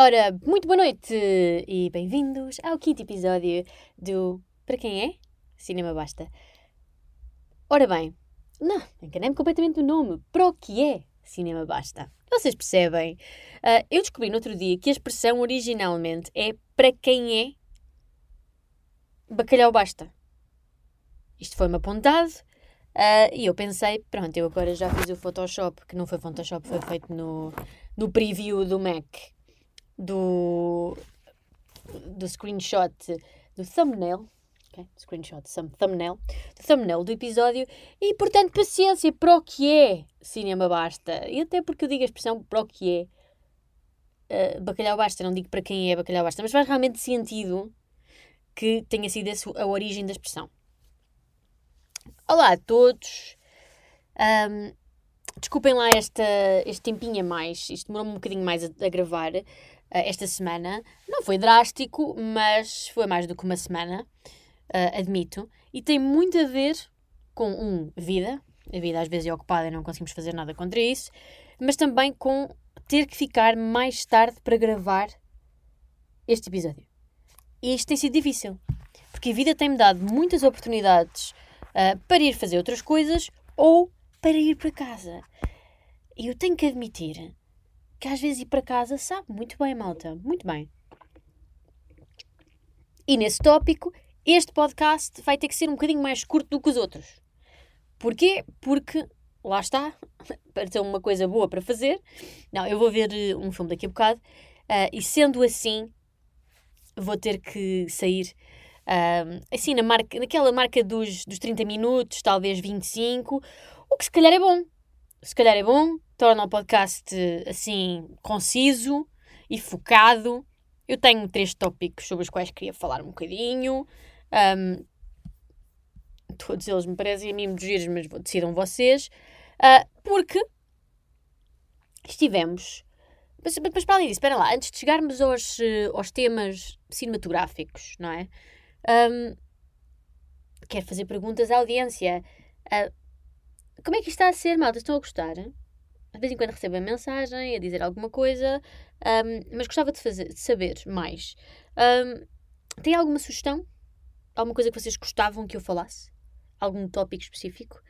Ora, muito boa noite e bem-vindos ao quinto episódio do Para Quem é? Cinema Basta. Ora bem, não, enganei-me completamente no nome. Para o que é Cinema Basta? Vocês percebem? Uh, eu descobri no outro dia que a expressão originalmente é para quem é bacalhau basta. Isto foi-me apontado uh, e eu pensei, pronto, eu agora já fiz o Photoshop, que não foi Photoshop, foi feito no, no preview do Mac do, do screenshot do thumbnail. Okay? Screenshot, some thumbnail. Do thumbnail do episódio. E, portanto, paciência para o que é cinema basta. E até porque eu digo a expressão para o que é. Uh, bacalhau basta, não digo para quem é bacalhau basta, mas faz realmente sentido que tenha sido essa a origem da expressão. Olá a todos. Um, desculpem lá esta, este tempinho a mais, isto demorou um bocadinho mais a, a gravar, esta semana. Não foi drástico, mas foi mais do que uma semana, uh, admito. E tem muito a ver com, um, vida. A vida às vezes é ocupada e não conseguimos fazer nada contra isso. Mas também com ter que ficar mais tarde para gravar este episódio. E isto tem sido difícil. Porque a vida tem-me dado muitas oportunidades uh, para ir fazer outras coisas ou para ir para casa. E eu tenho que admitir que às vezes ir para casa sabe muito bem, malta. Muito bem. E nesse tópico, este podcast vai ter que ser um bocadinho mais curto do que os outros. Porquê? Porque, lá está, para ter uma coisa boa para fazer. Não, eu vou ver eh, um filme daqui a bocado. Uh, e sendo assim, vou ter que sair uh, assim na marca, naquela marca dos, dos 30 minutos, talvez 25, o que se calhar é bom. Se calhar é bom, torna o podcast assim conciso e focado. Eu tenho três tópicos sobre os quais queria falar um bocadinho. Um, todos eles me parecem a mim muito giros, mas decidam vocês. Uh, porque estivemos. Mas, mas para além disso, espera lá, antes de chegarmos aos, aos temas cinematográficos, não é? Um, quero fazer perguntas à audiência. Uh, como é que isto está a ser, malta? Estão a gostar? De vez em quando recebo a mensagem a dizer alguma coisa, um, mas gostava de, fazer, de saber mais. Um, tem alguma sugestão? Alguma coisa que vocês gostavam que eu falasse? Algum tópico específico?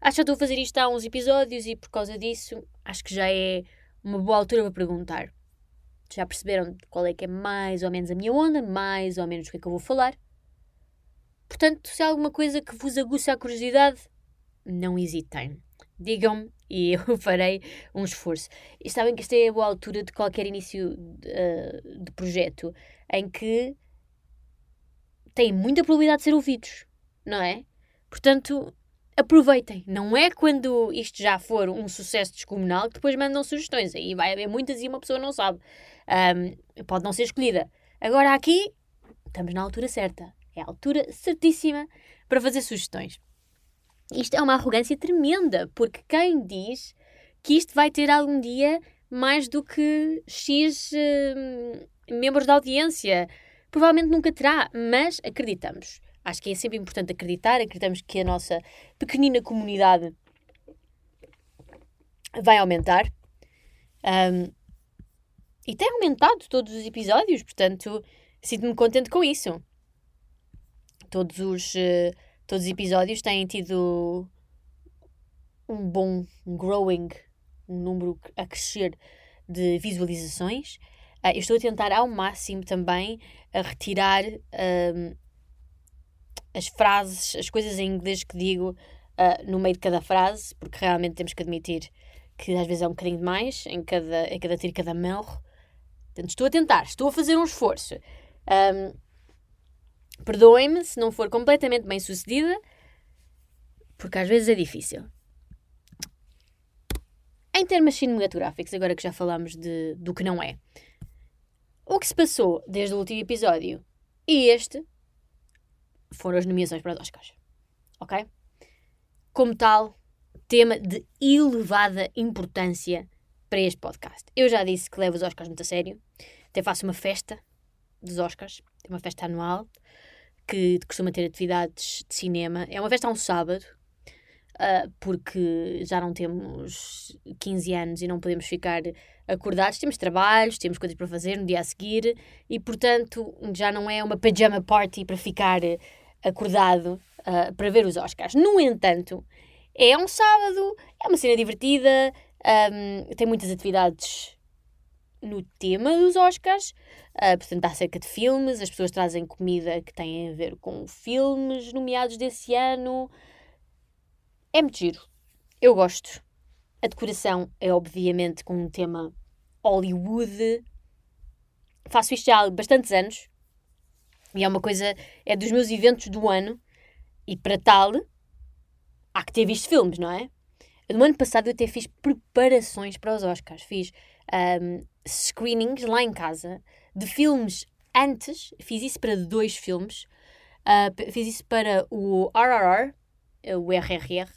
Acho que já estou a fazer isto há uns episódios e por causa disso acho que já é uma boa altura para perguntar. Já perceberam qual é que é mais ou menos a minha onda, mais ou menos o que é que eu vou falar? Portanto, se há alguma coisa que vos aguça a curiosidade, não hesitem. Digam-me e eu farei um esforço. E sabem que esta é a boa altura de qualquer início de, uh, de projeto em que têm muita probabilidade de ser ouvidos, não é? Portanto, aproveitem. Não é quando isto já for um sucesso descomunal que depois mandam sugestões. Aí vai haver muitas e uma pessoa não sabe. Um, pode não ser escolhida. Agora aqui, estamos na altura certa. É a altura certíssima para fazer sugestões. Isto é uma arrogância tremenda, porque quem diz que isto vai ter algum dia mais do que X uh, membros da audiência? Provavelmente nunca terá, mas acreditamos. Acho que é sempre importante acreditar, acreditamos que a nossa pequenina comunidade vai aumentar. Um, e tem aumentado todos os episódios, portanto, sinto-me contente com isso. Todos os. Uh, Todos os episódios têm tido um bom growing, um número a crescer de visualizações. Uh, eu estou a tentar ao máximo também a retirar uh, as frases, as coisas em inglês que digo uh, no meio de cada frase, porque realmente temos que admitir que às vezes é um bocadinho demais em cada, em cada tiro, cada melro. Portanto, estou a tentar, estou a fazer um esforço. Um, Perdoem-me se não for completamente bem sucedida, porque às vezes é difícil. Em termos cinematográficos, agora que já falamos de, do que não é, o que se passou desde o último episódio e este foram as nomeações para os Oscars. Ok? Como tal, tema de elevada importância para este podcast. Eu já disse que levo os Oscars muito a sério. Até faço uma festa dos Oscars, uma festa anual que costuma ter atividades de cinema. É uma festa a um sábado, uh, porque já não temos 15 anos e não podemos ficar acordados, temos trabalhos, temos coisas para fazer no dia a seguir e, portanto, já não é uma pajama party para ficar acordado uh, para ver os Oscars. No entanto, é um sábado, é uma cena divertida, um, tem muitas atividades no tema dos Oscars, uh, portanto, há cerca de filmes, as pessoas trazem comida que tem a ver com filmes nomeados desse ano. É muito giro. Eu gosto. A decoração é, obviamente, com um tema Hollywood. Faço isto já há bastantes anos. E é uma coisa, é dos meus eventos do ano. E para tal, há que ter visto filmes, não é? No ano passado eu até fiz preparações para os Oscars. Fiz um, screenings lá em casa de filmes antes. Fiz isso para dois filmes. Uh, fiz isso para o RRR, o RRR,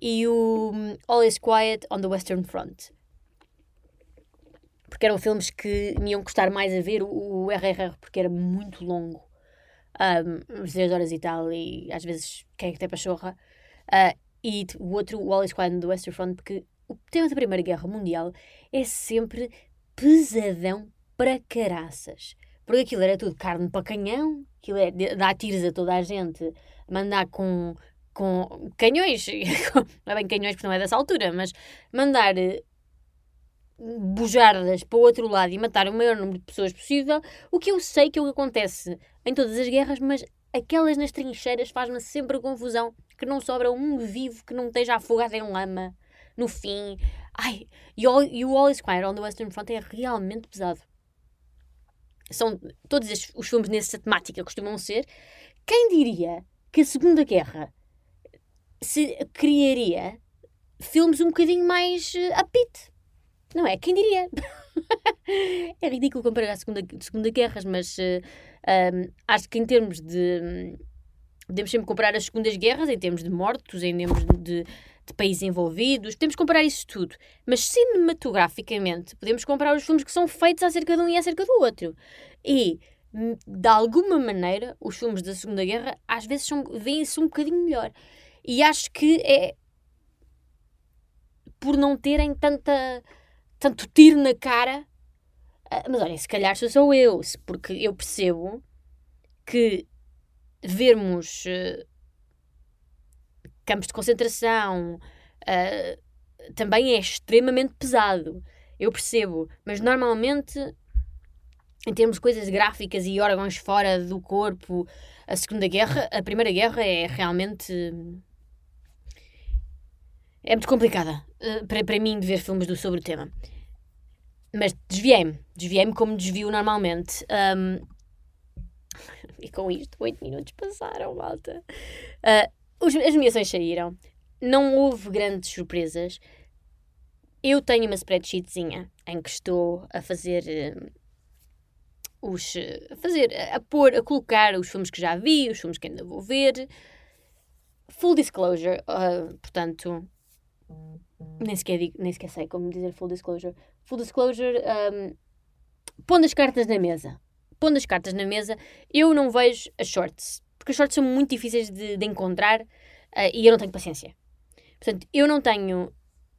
e o hum, All is Quiet on the Western Front. Porque eram filmes que me iam custar mais a ver. O, RRR, porque era muito longo. Um, uns 3 horas e tal, e às vezes quem é que tem pachorra. Uh, e o outro, o All is Quiet on the Western Front, porque o tema da Primeira Guerra Mundial é sempre pesadão para caraças. Porque aquilo era tudo carne para canhão, aquilo é dar tiros a toda a gente, mandar com com canhões, não é bem canhões porque não é dessa altura, mas mandar eh, bujardas para o outro lado e matar o maior número de pessoas possível, o que eu sei que é o que acontece em todas as guerras, mas aquelas nas trincheiras faz-me sempre confusão que não sobra um vivo que não esteja afogado em lama no fim. Ai, e, all, e o All is Quiet on the Western Front é realmente pesado. São todos os filmes nessa temática costumam ser. Quem diria que a Segunda Guerra se criaria filmes um bocadinho mais uh. Não é? Quem diria? é ridículo comparar a Segunda, segunda Guerras, mas uh, um, acho que em termos de. Podemos sempre comparar as Segundas Guerras em termos de mortos, em termos de, de países envolvidos, podemos comparar isso tudo. Mas cinematograficamente, podemos comparar os filmes que são feitos acerca de um e acerca do outro. E, hum, de alguma maneira, os filmes da Segunda Guerra às vezes veem-se um bocadinho melhor. E acho que é por não terem tanta, tanto tiro na cara. Ah, mas olha, se calhar sou eu, porque eu percebo que vermos uh, campos de concentração uh, também é extremamente pesado. Eu percebo, mas normalmente, em termos de coisas gráficas e órgãos fora do corpo, a Segunda Guerra, a Primeira Guerra é realmente é muito complicada uh, para, para mim de ver filmes do, sobre o tema. Mas desviei-me. Desviei-me como desvio normalmente. Um, e com isto, 8 minutos passaram, malta. Uh, os, as nomeações saíram. Não houve grandes surpresas. Eu tenho uma spreadsheetzinha em que estou a fazer uh, os. a fazer. a pôr, a colocar os filmes que já vi, os filmes que ainda vou ver. Full disclosure, uh, portanto, nem sequer, digo, nem sequer sei como dizer full disclosure. Full disclosure, um, pondo as cartas na mesa. Pondo as cartas na mesa, eu não vejo as shorts. Porque as shorts são muito difíceis de, de encontrar uh, e eu não tenho paciência. Portanto, eu não tenho.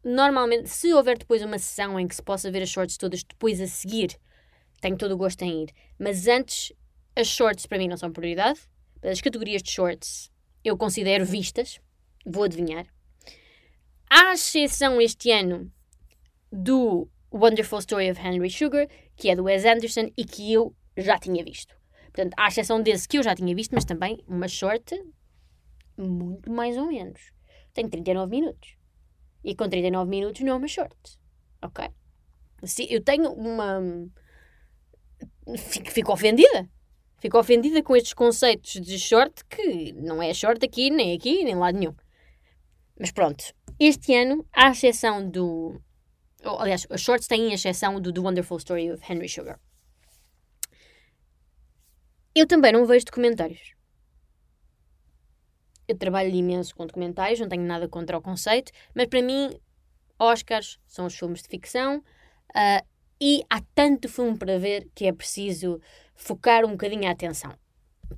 Normalmente, se houver depois uma sessão em que se possa ver as shorts todas depois a seguir, tenho todo o gosto em ir. Mas antes, as shorts para mim não são prioridade. As categorias de shorts eu considero vistas. Vou adivinhar à exceção este ano do Wonderful Story of Henry Sugar, que é do Wes Anderson e que eu já tinha visto. Portanto, à exceção desse que eu já tinha visto, mas também uma short, muito mais ou menos. Tem 39 minutos. E com 39 minutos não é uma short. Ok? Eu tenho uma. Fico ofendida. Fico ofendida com estes conceitos de short que não é short aqui, nem aqui, nem lado nenhum. Mas pronto, este ano, à exceção do. aliás, os shorts têm a exceção do The Wonderful Story of Henry Sugar. Eu também não vejo documentários. Eu trabalho imenso com documentários, não tenho nada contra o conceito, mas para mim, Oscars são os filmes de ficção uh, e há tanto filme para ver que é preciso focar um bocadinho a atenção.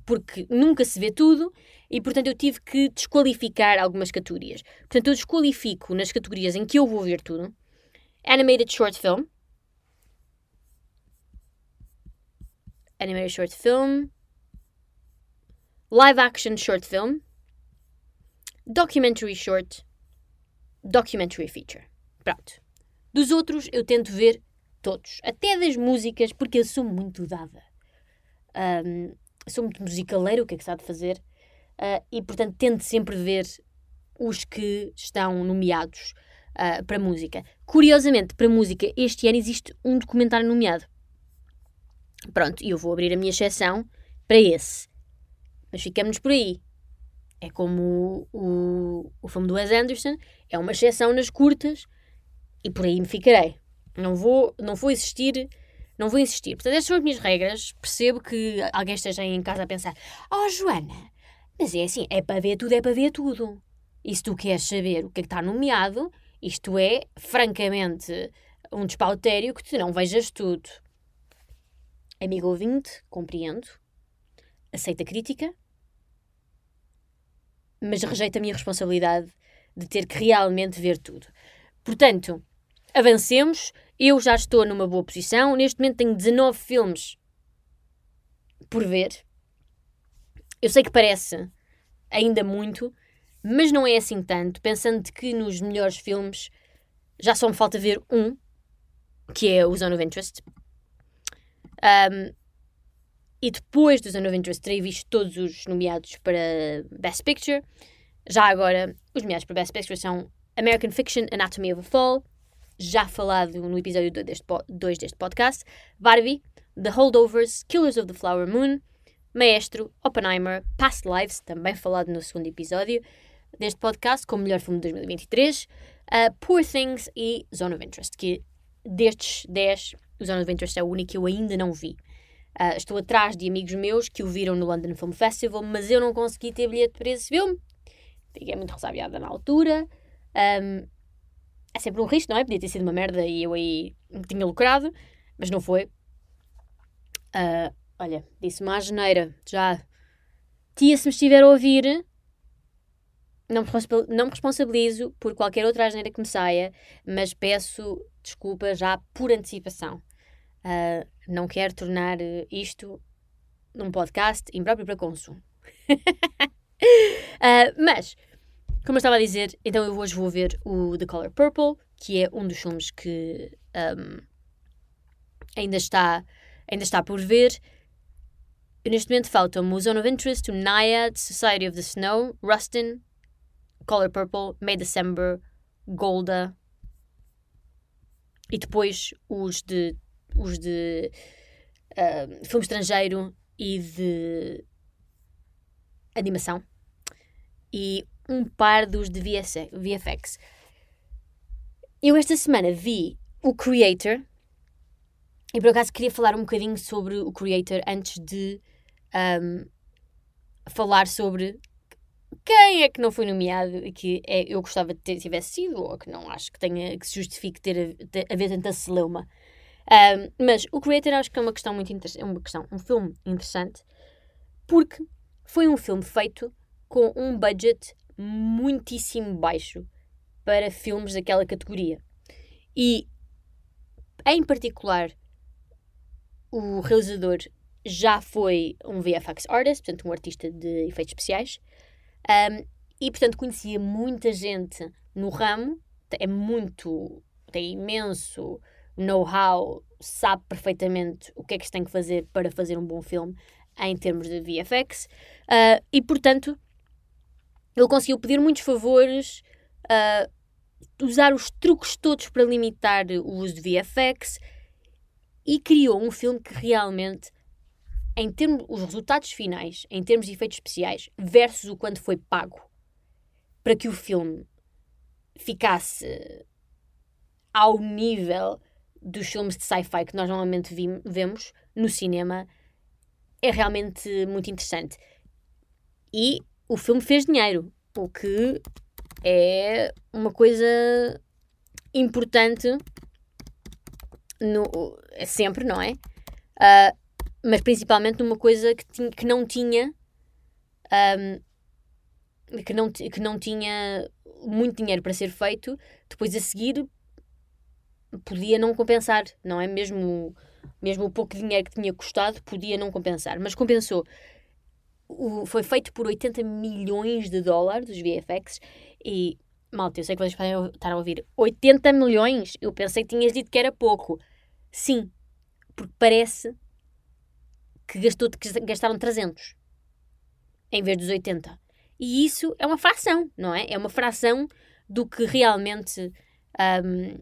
Porque nunca se vê tudo e, portanto, eu tive que desqualificar algumas categorias. Portanto, eu desqualifico nas categorias em que eu vou ver tudo. Animated Short Film, animated short film, live action short film, documentary short, documentary feature. Pronto. Dos outros eu tento ver todos, até das músicas, porque eu sou muito dada. Um, sou muito musicaleiro, o que é que se há de fazer? Uh, e portanto tento sempre ver os que estão nomeados uh, para música. Curiosamente, para música, este ano existe um documentário nomeado. Pronto, e eu vou abrir a minha exceção para esse. Mas ficamos por aí. É como o, o, o filme do Wes Anderson, é uma exceção nas curtas e por aí me ficarei. Não vou, não vou existir, não vou insistir. Portanto, estas são as minhas regras. Percebo que alguém esteja em casa a pensar: Oh, Joana, mas é assim, é para ver tudo, é para ver tudo. E se tu queres saber o que é que está nomeado, isto é, francamente, um despautério que tu não vejas tudo. Amigo ouvinte, compreendo. Aceita a crítica, mas rejeita a minha responsabilidade de ter que realmente ver tudo. Portanto, avancemos. Eu já estou numa boa posição. Neste momento tenho 19 filmes por ver. Eu sei que parece ainda muito, mas não é assim tanto, pensando que nos melhores filmes já só me falta ver um, que é o Zone of Interest. Um, e depois do Zone of Interest terei visto todos os nomeados para Best Picture. Já agora, os nomeados para Best Picture são American Fiction, Anatomy of a Fall, já falado no episódio 2 deste, 2 deste podcast, Barbie, The Holdovers, Killers of the Flower Moon, Maestro, Oppenheimer, Past Lives, também falado no segundo episódio, deste podcast como melhor filme de 2023, uh, Poor Things e Zone of Interest, que destes 10, o Zone of Interest é o único que eu ainda não vi. Uh, estou atrás de amigos meus que o viram no London Film Festival, mas eu não consegui ter bilhete para esse filme. Fiquei muito resabiada na altura. Um, é sempre um risco, não é? Podia ter sido uma merda e eu aí tinha lucrado, mas não foi. Uh, olha, disse uma geneira, já. Tia, se me estiver a ouvir, não me, não me responsabilizo por qualquer outra asneira que me saia, mas peço desculpa já por antecipação. Uh, não quero tornar isto num podcast impróprio para consumo. uh, mas, como eu estava a dizer, então eu hoje vou ver o The Color Purple, que é um dos filmes que um, ainda, está, ainda está por ver. Neste momento faltam o Zone of Interest, o Naiad, Society of the Snow, Rustin, Color Purple, May December, Golda e depois os de os de uh, filme estrangeiro e de animação e um par dos de VFX. Eu esta semana vi o Creator e por acaso queria falar um bocadinho sobre o Creator antes de um, falar sobre quem é que não foi nomeado e que é, eu gostava de ter tivesse sido, ou que não acho que tenha que se justifique ter, ter haver tanta celeuma. Um, mas o Creator acho que é uma questão muito interessante, é uma questão, um filme interessante, porque foi um filme feito com um budget muitíssimo baixo para filmes daquela categoria. E, em particular, o realizador já foi um VFX artist, portanto, um artista de efeitos especiais, um, e, portanto, conhecia muita gente no ramo, é muito, tem imenso know-how, sabe perfeitamente o que é que se tem que fazer para fazer um bom filme em termos de VFX, uh, e, portanto, ele conseguiu pedir muitos favores, uh, usar os truques todos para limitar o uso de VFX e criou um filme que realmente em termos, os resultados finais, em termos de efeitos especiais, versus o quanto foi pago para que o filme ficasse ao nível dos filmes de sci-fi que nós normalmente vemos no cinema, é realmente muito interessante. E o filme fez dinheiro, o que é uma coisa importante no, é sempre, não é? Uh, mas principalmente numa coisa que, tinha, que não tinha um, que, não, que não tinha muito dinheiro para ser feito, depois a seguir podia não compensar, não é? Mesmo mesmo o pouco dinheiro que tinha custado podia não compensar, mas compensou. O, foi feito por 80 milhões de dólares, os VFX, e malta, eu sei que vocês podem estar a ouvir 80 milhões. Eu pensei que tinhas dito que era pouco. Sim, porque parece que gastou, que gastaram 300 em vez dos 80. E isso é uma fração, não é? É uma fração do que realmente um,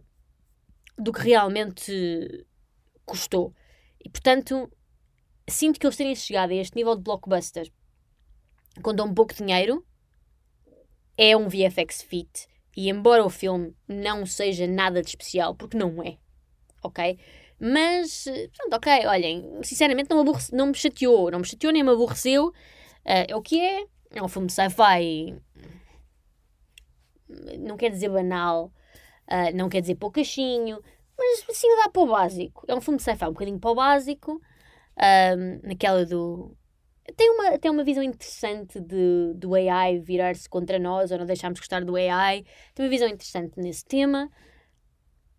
do que realmente custou. E portanto, sinto que eles terem chegado a este nível de blockbuster com tão pouco dinheiro é um VFX fit. E embora o filme não seja nada de especial, porque não é, ok? Mas, pronto, ok, olhem, sinceramente não aborrece, não me chateou, não me chateou nem me aborreceu. Uh, é o que é, é um filme sci-fi, não quer dizer banal, uh, não quer dizer poucachinho, mas sim dá para o básico. É um filme de sci-fi um bocadinho para o básico, naquela do tem uma, tem uma visão interessante de, do AI virar-se contra nós ou não deixarmos gostar do AI. Tem uma visão interessante nesse tema,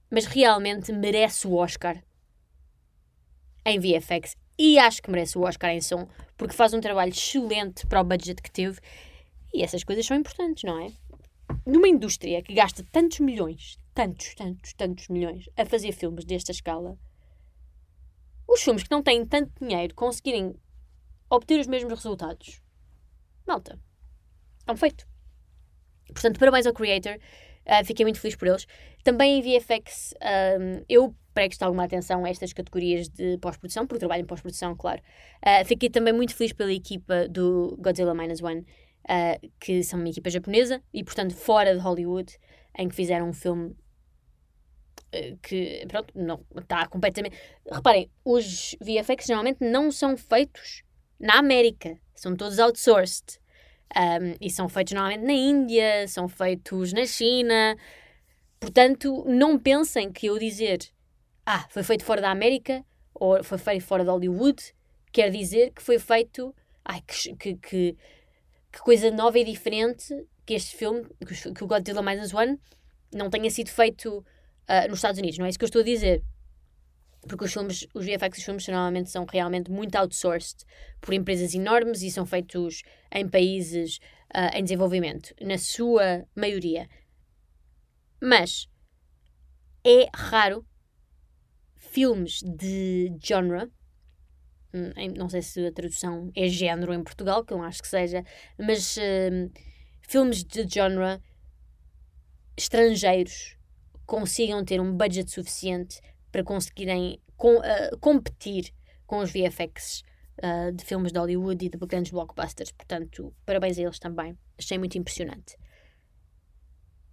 mas realmente merece o Oscar em VFX e acho que merece o Oscar em som porque faz um trabalho excelente para o budget que teve e essas coisas são importantes, não é? Numa indústria que gasta tantos milhões, tantos, tantos, tantos milhões a fazer filmes desta escala, os filmes que não têm tanto dinheiro conseguirem obter os mesmos resultados. Malta. É um feito. Portanto, parabéns ao Creator. Uh, fiquei muito feliz por eles. Também em VFX, um, eu presto alguma atenção a estas categorias de pós-produção, porque trabalho em pós-produção, claro. Uh, fiquei também muito feliz pela equipa do Godzilla Minus One, uh, que são uma equipa japonesa e, portanto, fora de Hollywood, em que fizeram um filme que, pronto, não está completamente. Reparem, os VFX normalmente não são feitos na América. São todos outsourced. Um, e são feitos normalmente na Índia, são feitos na China. Portanto, não pensem que eu dizer ah, foi feito fora da América ou foi feito fora de Hollywood quer dizer que foi feito. Ai, que, que, que, que coisa nova e diferente que este filme, que o Godzilla Minus One, não tenha sido feito uh, nos Estados Unidos. Não é isso que eu estou a dizer porque os filmes, os VFX dos filmes normalmente são realmente muito outsourced por empresas enormes e são feitos em países uh, em desenvolvimento, na sua maioria. Mas é raro filmes de genre, não sei se a tradução é género em Portugal, que eu acho que seja, mas uh, filmes de genre estrangeiros consigam ter um budget suficiente para conseguirem com, uh, competir com os VFX uh, de filmes de Hollywood e de grandes blockbusters. Portanto, parabéns a eles também. Achei muito impressionante.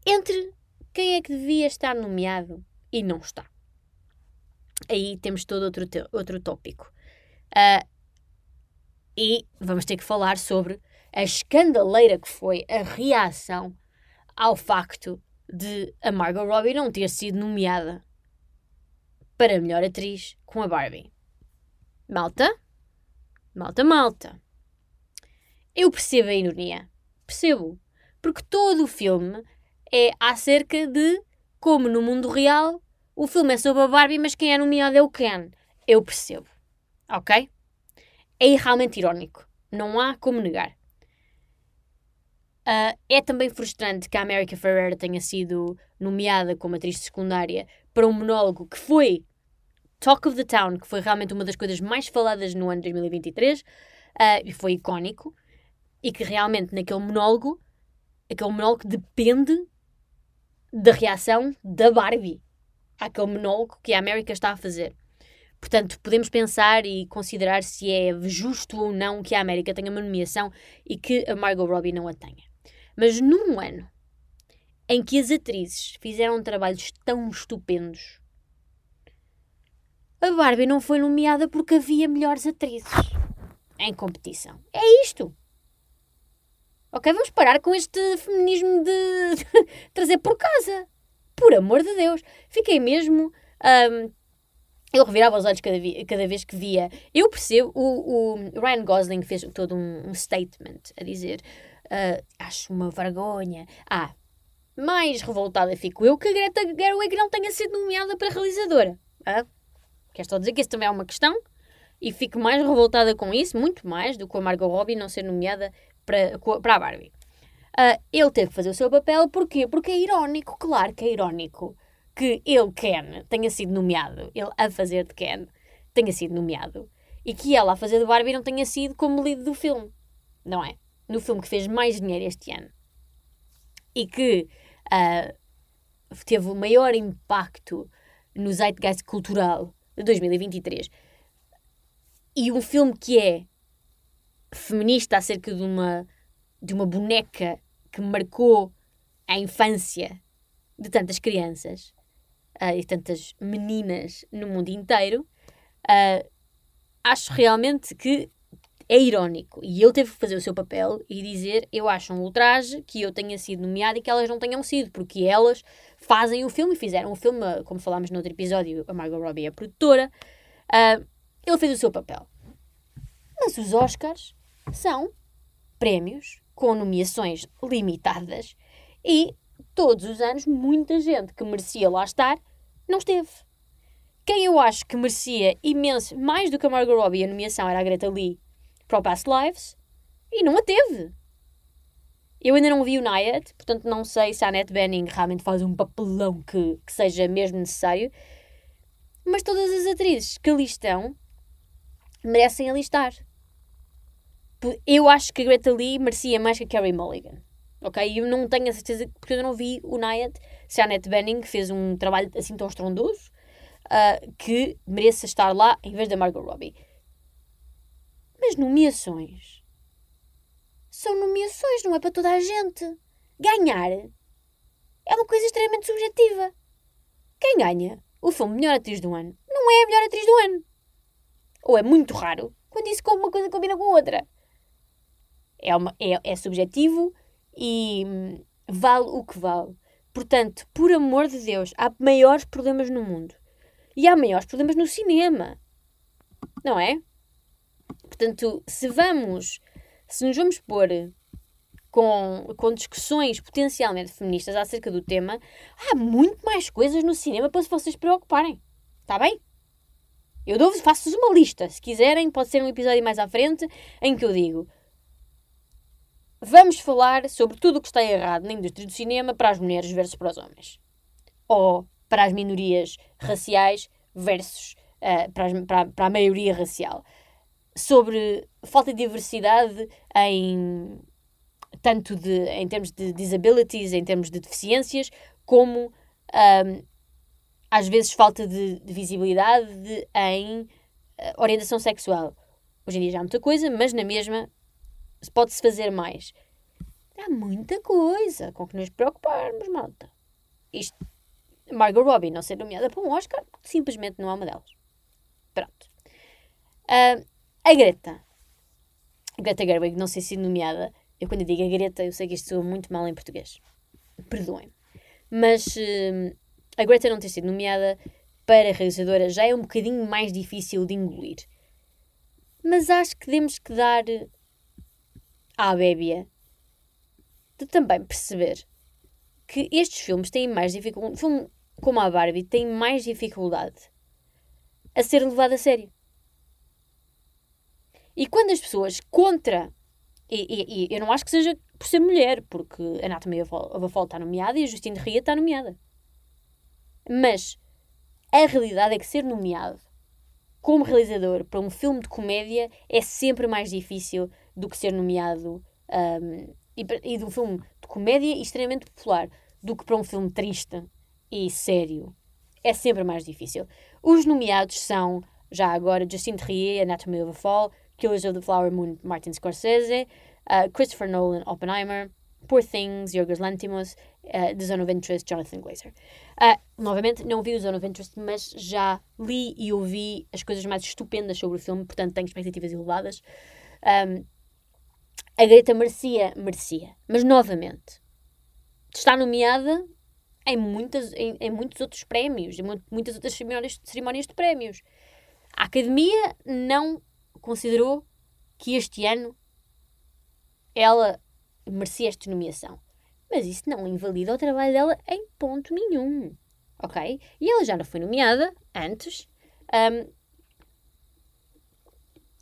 Entre quem é que devia estar nomeado e não está. Aí temos todo outro, outro tópico. Uh, e vamos ter que falar sobre a escandaleira que foi a reação ao facto de a Margot Robbie não ter sido nomeada para melhor atriz com a Barbie. Malta? Malta, malta. Eu percebo a ironia. Percebo. Porque todo o filme é acerca de como no mundo real o filme é sobre a Barbie, mas quem é nomeado é o Ken. Eu percebo. Ok? É realmente irónico. Não há como negar. Uh, é também frustrante que a America Ferrera tenha sido nomeada como atriz secundária para um monólogo que foi Talk of the Town, que foi realmente uma das coisas mais faladas no ano 2023 uh, e foi icónico, e que realmente naquele monólogo, aquele monólogo depende da reação da Barbie àquele monólogo que a América está a fazer. Portanto, podemos pensar e considerar se é justo ou não que a América tenha uma nomeação e que a Margot Robbie não a tenha. Mas num ano em que as atrizes fizeram trabalhos tão estupendos, a Barbie não foi nomeada porque havia melhores atrizes em competição. É isto. Ok, vamos parar com este feminismo de trazer por casa. Por amor de Deus. Fiquei mesmo. Um, eu revirava os olhos cada, cada, vez que via. Eu percebo, o, o Ryan Gosling fez todo um, um statement a dizer: uh, Acho uma vergonha. Ah, mais revoltada fico eu que a Greta Gerwig não tenha sido nomeada para realizadora. Ah, Quero só dizer que isso também é uma questão e fico mais revoltada com isso, muito mais do que a Margot Robbie não ser nomeada para, para a Barbie. Uh, ele teve que fazer o seu papel, porquê? Porque é irónico, claro que é irónico que ele, Ken, tenha sido nomeado, ele a fazer de Ken, tenha sido nomeado, e que ela a fazer de Barbie não tenha sido como líder do filme, não é? No filme que fez mais dinheiro este ano. E que uh, teve o maior impacto no zeitgeist cultural de 2023. E um filme que é feminista acerca de uma, de uma boneca que marcou a infância de tantas crianças uh, e tantas meninas no mundo inteiro, uh, acho realmente que é irónico. E ele teve que fazer o seu papel e dizer: Eu acho um ultraje que eu tenha sido nomeada e que elas não tenham sido, porque elas fazem o filme e fizeram o filme, como falámos no outro episódio, a Margot Robbie é a produtora. Uh, ele fez o seu papel. Mas os Oscars são prémios com nomeações limitadas e todos os anos muita gente que merecia lá estar não esteve. Quem eu acho que merecia imenso, mais do que a Margot Robbie, a nomeação era a Greta Lee para o Past Lives e não a teve. Eu ainda não vi o Nayat, portanto não sei se a Annette Bening realmente faz um papelão que, que seja mesmo necessário, mas todas as atrizes que ali estão merecem ali estar. Eu acho que a Greta Lee merecia mais que a Carrie Mulligan. Ok? Eu não tenho a certeza, porque eu não vi o Nayat, se a Annette Bening fez um trabalho assim tão estrondoso, uh, que mereça estar lá em vez da Margot Robbie. Mas nomeações são nomeações, não é para toda a gente. Ganhar é uma coisa extremamente subjetiva. Quem ganha o filme Melhor Atriz do Ano não é a melhor atriz do ano. Ou é muito raro quando isso uma coisa combina com outra. É, uma, é, é subjetivo e hum, vale o que vale. Portanto, por amor de Deus, há maiores problemas no mundo. E há maiores problemas no cinema. Não é? Portanto, se vamos, se nos vamos pôr com, com discussões potencialmente feministas acerca do tema, há muito mais coisas no cinema para vocês preocuparem. Está bem? Eu dou faço-vos uma lista. Se quiserem, pode ser um episódio mais à frente em que eu digo Vamos falar sobre tudo o que está errado na indústria do cinema para as mulheres versus para os homens. Ou para as minorias raciais versus uh, para, as, para, para, a maioria racial. Sobre falta de diversidade em tanto de, em termos de disabilities, em termos de deficiências, como um, às vezes falta de, de visibilidade de, em uh, orientação sexual. Hoje em dia já há muita coisa, mas na mesma pode-se fazer mais. Há muita coisa com que nos preocuparmos, malta. Isto, Margot Robbie não ser nomeada para um Oscar, simplesmente não é uma delas. Pronto. Uh, a Greta. A Greta Gerwig não ser sido nomeada. Eu quando eu digo a Greta, eu sei que isto soa muito mal em português. Perdoem-me. Mas uh, a Greta não ter sido nomeada para realizadora já é um bocadinho mais difícil de engolir. Mas acho que temos que dar à Bébia de também perceber que estes filmes têm mais dificuldade. Um filme como a Barbie tem mais dificuldade a ser levado a sério. E quando as pessoas contra. E, e, e eu não acho que seja por ser mulher, porque a Anatomia of a Fall está nomeada e a Justine Ria está nomeada. Mas a realidade é que ser nomeado como realizador para um filme de comédia é sempre mais difícil do que ser nomeado um, e, e de um filme de comédia extremamente popular do que para um filme triste e sério. É sempre mais difícil. Os nomeados são, já agora, Justine Trier, Anatomy of a Fall, Killers of the Flower Moon, Martin Scorsese, uh, Christopher Nolan, Oppenheimer, Poor Things, Yorgos Lanthimos, uh, The Zone of Interest, Jonathan Glazer. Uh, novamente, não vi o Zone of Interest, mas já li e ouvi as coisas mais estupendas sobre o filme, portanto tenho expectativas elevadas. Um, a Greta merecia, merecia. Mas novamente, está nomeada em, muitas, em, em muitos outros prémios, em muitas outras cerimónias, cerimónias de prémios. A Academia não considerou que este ano ela merecia esta nomeação. Mas isso não invalida o trabalho dela em ponto nenhum. Ok? E ela já não foi nomeada antes Um,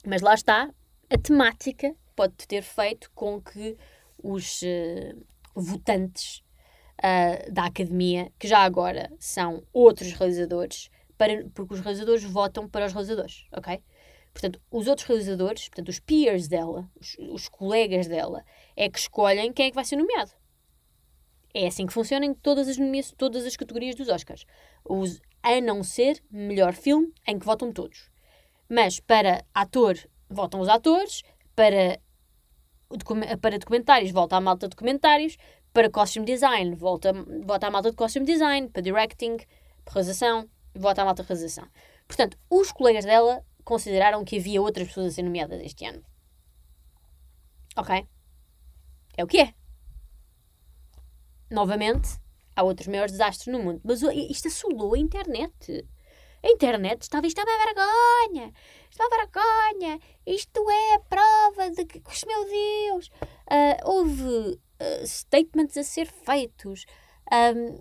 mas lá está, a temática pode ter feito com que os uh, votantes uh, da academia, que já agora são outros realizadores, para, porque os realizadores votam para os realizadores, ok? Portanto, os outros realizadores, portanto, os peers dela, os, os colegas dela, é que escolhem quem é que vai ser nomeado. É assim que funciona em todas as, todas as categorias dos Oscars. Os, a não ser melhor filme, em que votam todos. Mas para ator, votam os atores, para, para documentários, volta a malta de documentários, para costume design, volta, volta a malta de costume design, para directing, para realização, volta a malta de realização. Portanto, os colegas dela consideraram que havia outras pessoas a ser nomeadas este ano. Ok? É o que é. Novamente, há outros maiores desastres no mundo. Mas isto assolou a internet. A internet estava, isto é uma vergonha, isto é uma vergonha, isto é a prova de que, meu Deus, uh, houve uh, statements a ser feitos, um,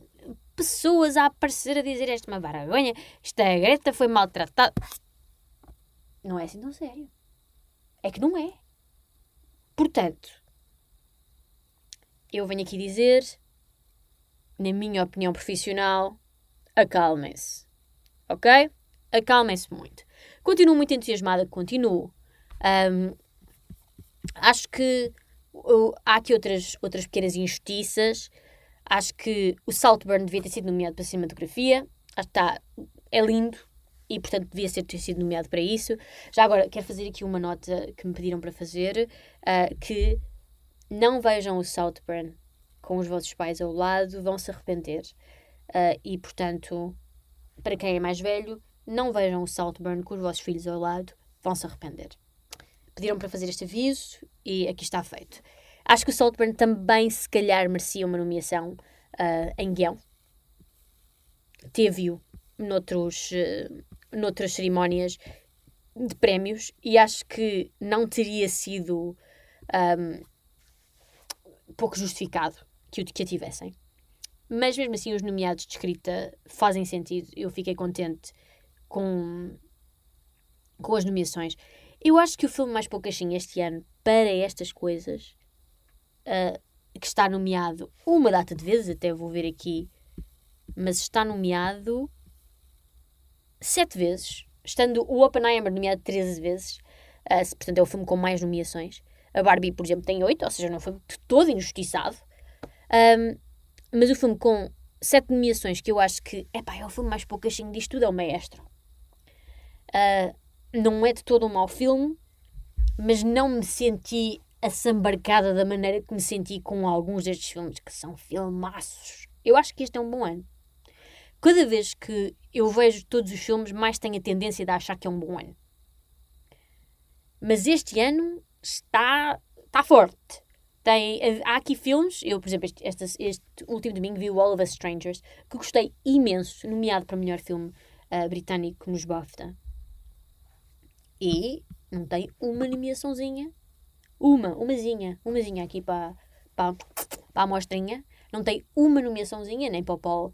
pessoas a aparecer a dizer isto é uma vergonha, esta Greta foi maltratada. Não é assim tão sério. É que não é. Portanto, eu venho aqui dizer, na minha opinião profissional, acalmem-se. Ok? Acalmem-se muito. Continuo muito entusiasmada, continuo. Um, acho que uh, há aqui outras, outras pequenas injustiças. Acho que o Saltburn devia ter sido nomeado para cinematografia. Acho que está, é lindo, e portanto devia ter sido nomeado para isso. Já agora, quero fazer aqui uma nota que me pediram para fazer, uh, que não vejam o Southburn com os vossos pais ao lado, vão se arrepender. Uh, e portanto, para quem é mais velho, não vejam o Southburn com os vossos filhos ao lado, vão se arrepender. Pediram para fazer este aviso e aqui está feito. Acho que o Saltburn também, se calhar, merecia uma nomeação uh, em guião. Teve-o noutros, uh, noutras cerimónias de prémios e acho que não teria sido um, pouco justificado que o, que a tivessem. Mas mesmo assim, os nomeados de escrita fazem sentido. Eu fiquei contente com, com as nomeações. Eu acho que o filme mais poucachinho este ano para estas coisas uh, que está nomeado uma data de vezes, até vou ver aqui, mas está nomeado sete vezes, estando o Oppenheimer nomeado 13 vezes, uh, portanto é o filme com mais nomeações. A Barbie, por exemplo, tem oito, ou seja, não foi de todo injustiçado. Um, mas o filme com sete nomeações, que eu acho que epá, é o filme mais poucachinho disto tudo, é o Maestro. Uh, não é de todo um mau filme, mas não me senti assambarcada da maneira que me senti com alguns destes filmes, que são filmaços. Eu acho que este é um bom ano. Cada vez que eu vejo todos os filmes, mais tenho a tendência de achar que é um bom ano. Mas este ano está, está forte. Tem, há aqui filmes, eu, por exemplo, este, este, este, último domingo vi o All of Us Strangers, que gostei imenso, nomeado para melhor filme uh, britânico nos BAFTA. E não tem uma nomeaçãozinha, uma, umazinha, umazinha aqui para, para, para a mostrinha. Não tem uma nomeaçãozinha, nem para o Paul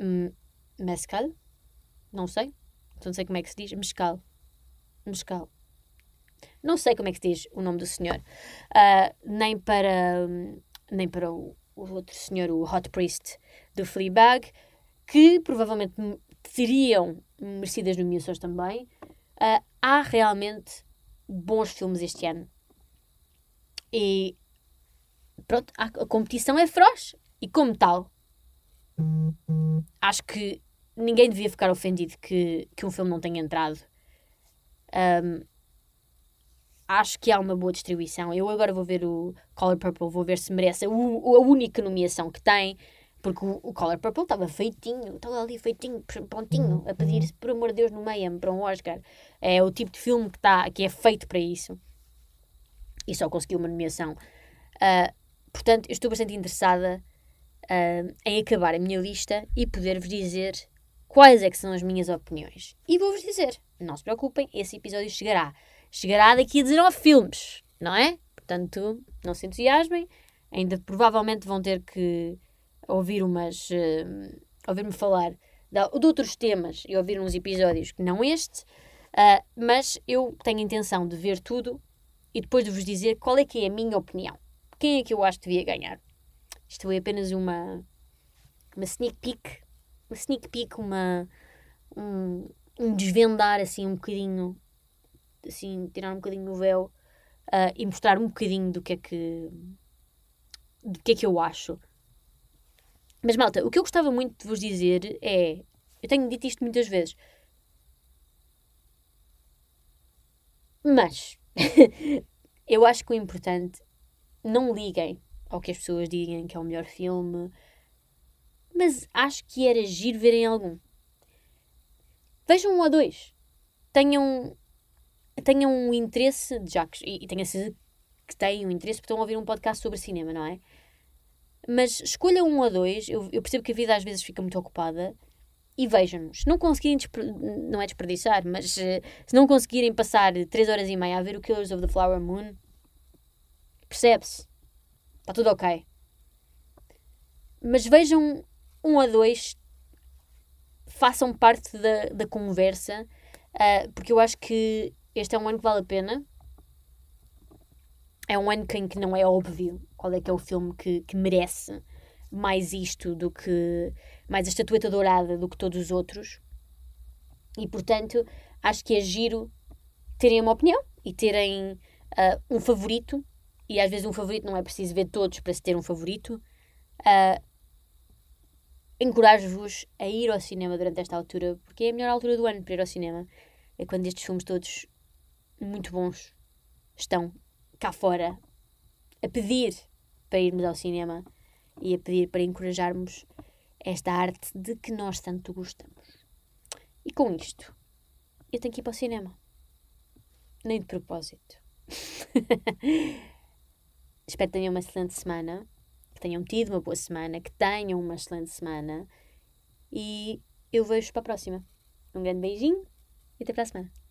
um, Mescal, não sei, não sei como é que se diz, Mescal, Mescal. Não sei como é que se diz o nome do senhor. Uh, nem para, nem para o, o, outro senhor, o Hot Priest do Fleabag, que provavelmente teriam merecidas nomeações também. Uh, há realmente bons filmes este ano. E pronto, a, a competição é feroz. E como tal, acho que ninguém devia ficar ofendido que, que um filme não tenha entrado. Um, acho que há uma boa distribuição. Eu agora vou ver o Color Purple, vou ver se merece a, a única nomeação que tem, porque o, o Color Purple estava feitinho, estava ali feitinho, prontinho, a pedir, por amor de Deus, no meio para um Oscar. É o tipo de filme que, tá, que é feito para isso. E só conseguiu uma nomeação. Uh, portanto, eu estou bastante interessada uh, em acabar a minha lista e poder-vos dizer quais é que são as minhas opiniões. E vou-vos dizer, não se preocupem, esse episódio chegará chegará daqui a 19 filmes, não é? Portanto, não se entusiasmem. Ainda provavelmente vão ter que ouvir umas. Uh, ouvir-me falar de, de outros temas e ouvir uns episódios que não este, uh, mas eu tenho a intenção de ver tudo e depois de vos dizer qual é que é a minha opinião. Quem é que eu acho que devia ganhar? Isto foi apenas uma, uma sneak peek, uma sneak peek, uma, um, um desvendar assim um bocadinho, assim, tirar um bocadinho o véu uh, e mostrar um bocadinho do que é que do que é que eu acho. Mas malta, o que eu gostava muito de vos dizer é, eu tenho dito isto muitas vezes, mas eu acho que o importante não liguem ao que as pessoas digam que é o melhor filme, mas acho que era giro verem algum. Vejam um ou dois. Tenham, tenham um interesse, já que, e, e tenho a certeza que têm um interesse porque estão a ouvir um podcast sobre cinema, não é? Mas escolham um ou dois. Eu, eu percebo que a vida às vezes fica muito ocupada. E vejam-nos. Se não conseguirem, não é desperdiçar, mas uh, se não conseguirem passar 3 horas e meia a ver o Killers of the Flower Moon, percebe-se. Está tudo ok. Mas vejam um a dois, façam parte da, da conversa, uh, porque eu acho que este é um ano que vale a pena. É um ano em que não é óbvio qual é que é o filme que, que merece mais isto do que. mais a estatueta dourada do que todos os outros. E portanto, acho que é giro terem uma opinião e terem uh, um favorito e às vezes um favorito não é preciso ver todos para se ter um favorito, uh, encorajo-vos a ir ao cinema durante esta altura, porque é a melhor altura do ano para ir ao cinema. É quando estes filmes todos muito bons estão cá fora a pedir para irmos ao cinema e a pedir para encorajarmos esta arte de que nós tanto gostamos. E com isto, eu tenho que ir para o cinema. Nem de propósito. Espero que tenham uma excelente semana, que tenham tido uma boa semana, que tenham uma excelente semana e eu vejo para a próxima. Um grande beijinho e até para a semana.